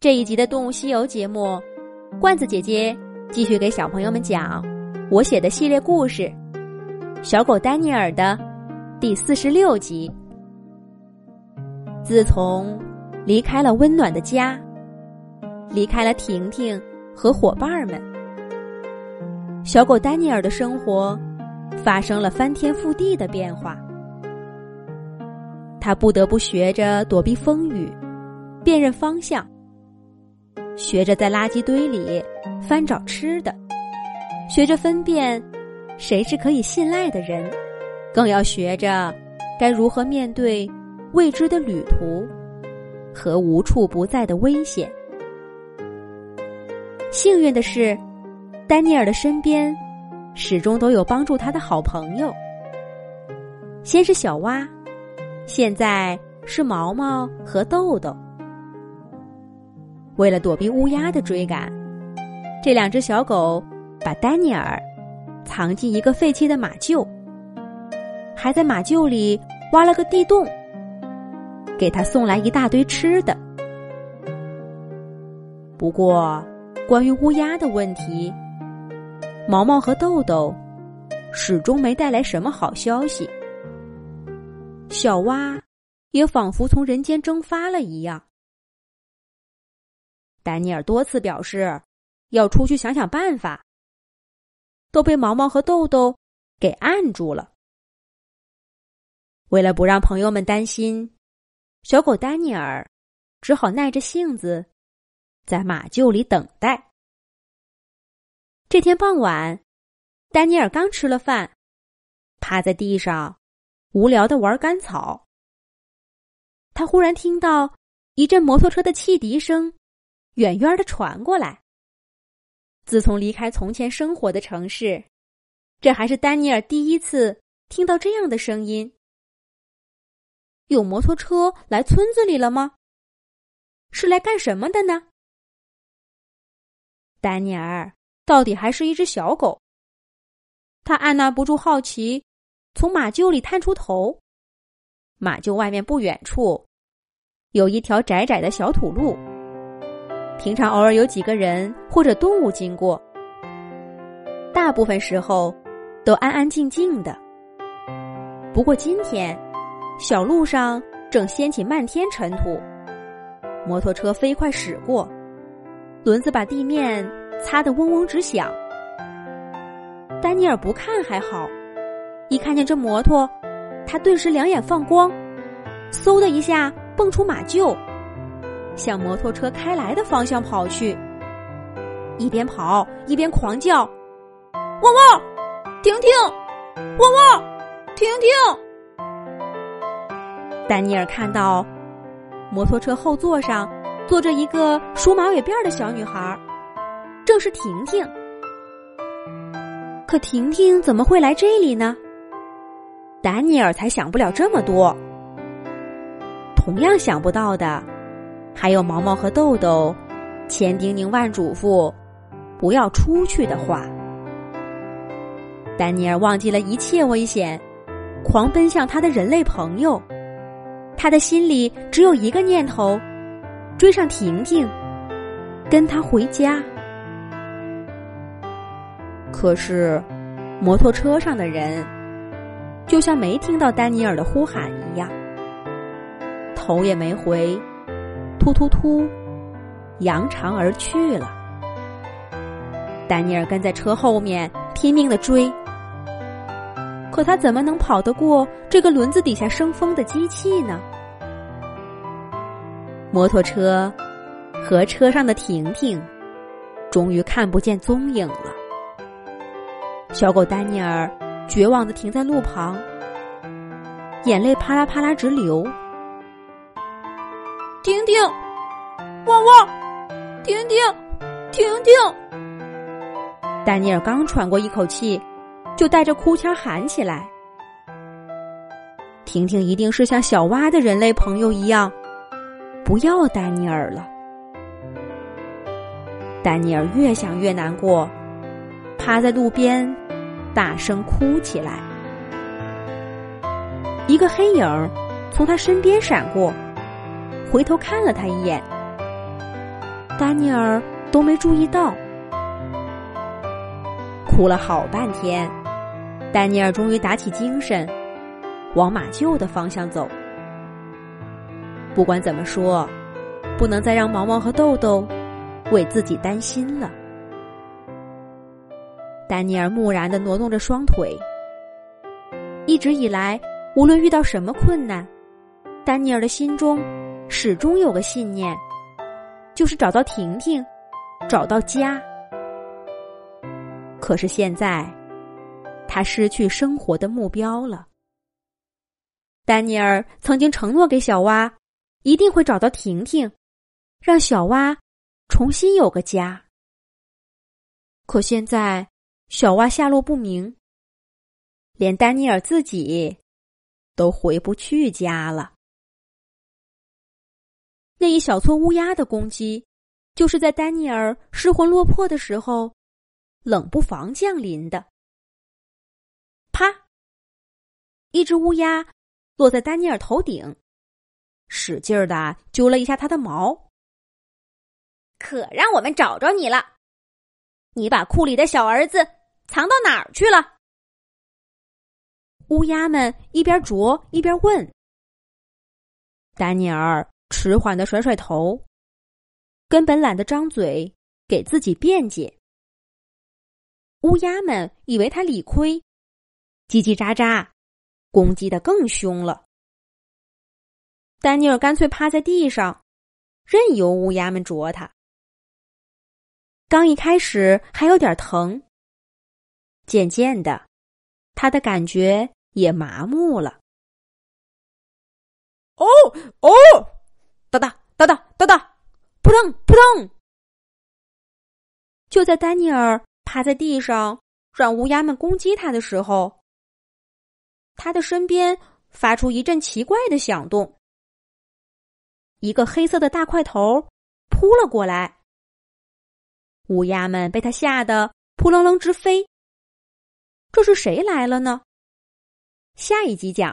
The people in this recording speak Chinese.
这一集的《动物西游》节目，罐子姐姐继续给小朋友们讲我写的系列故事《小狗丹尼尔》的第四十六集。自从离开了温暖的家，离开了婷婷和伙伴们，小狗丹尼尔的生活发生了翻天覆地的变化。他不得不学着躲避风雨，辨认方向。学着在垃圾堆里翻找吃的，学着分辨谁是可以信赖的人，更要学着该如何面对未知的旅途和无处不在的危险。幸运的是，丹尼尔的身边始终都有帮助他的好朋友。先是小蛙，现在是毛毛和豆豆。为了躲避乌鸦的追赶，这两只小狗把丹尼尔藏进一个废弃的马厩，还在马厩里挖了个地洞，给他送来一大堆吃的。不过，关于乌鸦的问题，毛毛和豆豆始终没带来什么好消息。小蛙也仿佛从人间蒸发了一样。丹尼尔多次表示要出去想想办法，都被毛毛和豆豆给按住了。为了不让朋友们担心，小狗丹尼尔只好耐着性子在马厩里等待。这天傍晚，丹尼尔刚吃了饭，趴在地上无聊的玩干草。他忽然听到一阵摩托车的汽笛声。远远的传过来。自从离开从前生活的城市，这还是丹尼尔第一次听到这样的声音。有摩托车来村子里了吗？是来干什么的呢？丹尼尔到底还是一只小狗。他按捺不住好奇，从马厩里探出头。马厩外面不远处，有一条窄窄的小土路。平常偶尔有几个人或者动物经过，大部分时候都安安静静的。不过今天，小路上正掀起漫天尘土，摩托车飞快驶过，轮子把地面擦得嗡嗡直响。丹尼尔不看还好，一看见这摩托，他顿时两眼放光，嗖的一下蹦出马厩。向摩托车开来的方向跑去，一边跑一边狂叫：“汪汪，婷婷！汪汪，婷婷！”丹尼尔看到摩托车后座上坐着一个梳马尾辫的小女孩，正是婷婷。可婷婷怎么会来这里呢？丹尼尔才想不了这么多。同样想不到的。还有毛毛和豆豆，千叮咛万嘱咐，不要出去的话。丹尼尔忘记了一切危险，狂奔向他的人类朋友。他的心里只有一个念头：追上婷婷，跟他回家。可是，摩托车上的人就像没听到丹尼尔的呼喊一样，头也没回。突突突，扬长而去了。丹尼尔跟在车后面拼命的追，可他怎么能跑得过这个轮子底下生风的机器呢？摩托车和车上的婷婷终于看不见踪影了。小狗丹尼尔绝望的停在路旁，眼泪啪啦啪啦直流。婷婷，汪汪！婷婷，婷婷！丹尼尔刚喘过一口气，就带着哭腔喊起来：“婷婷一定是像小蛙的人类朋友一样，不要丹尼尔了。”丹尼尔越想越难过，趴在路边，大声哭起来。一个黑影从他身边闪过。回头看了他一眼，丹尼尔都没注意到。哭了好半天，丹尼尔终于打起精神，往马厩的方向走。不管怎么说，不能再让毛毛和豆豆为自己担心了。丹尼尔木然的挪动着双腿。一直以来，无论遇到什么困难，丹尼尔的心中始终有个信念，就是找到婷婷，找到家。可是现在，他失去生活的目标了。丹尼尔曾经承诺给小蛙，一定会找到婷婷，让小蛙重新有个家。可现在。小蛙下落不明，连丹尼尔自己都回不去家了。那一小撮乌鸦的攻击，就是在丹尼尔失魂落魄的时候，冷不防降临的。啪！一只乌鸦落在丹尼尔头顶，使劲儿的揪了一下他的毛。可让我们找着你了！你把库里的小儿子。藏到哪儿去了？乌鸦们一边啄一边问。丹尼尔迟缓的甩甩头，根本懒得张嘴给自己辩解。乌鸦们以为他理亏，叽叽喳喳，攻击的更凶了。丹尼尔干脆趴在地上，任由乌鸦们啄他。刚一开始还有点疼。渐渐的，他的感觉也麻木了。哦哦，哒哒哒哒哒哒，扑腾扑腾！就在丹尼尔趴在地上让乌鸦们攻击他的时候，他的身边发出一阵奇怪的响动。一个黑色的大块头扑了过来，乌鸦们被他吓得扑棱棱直飞。这是谁来了呢？下一集讲。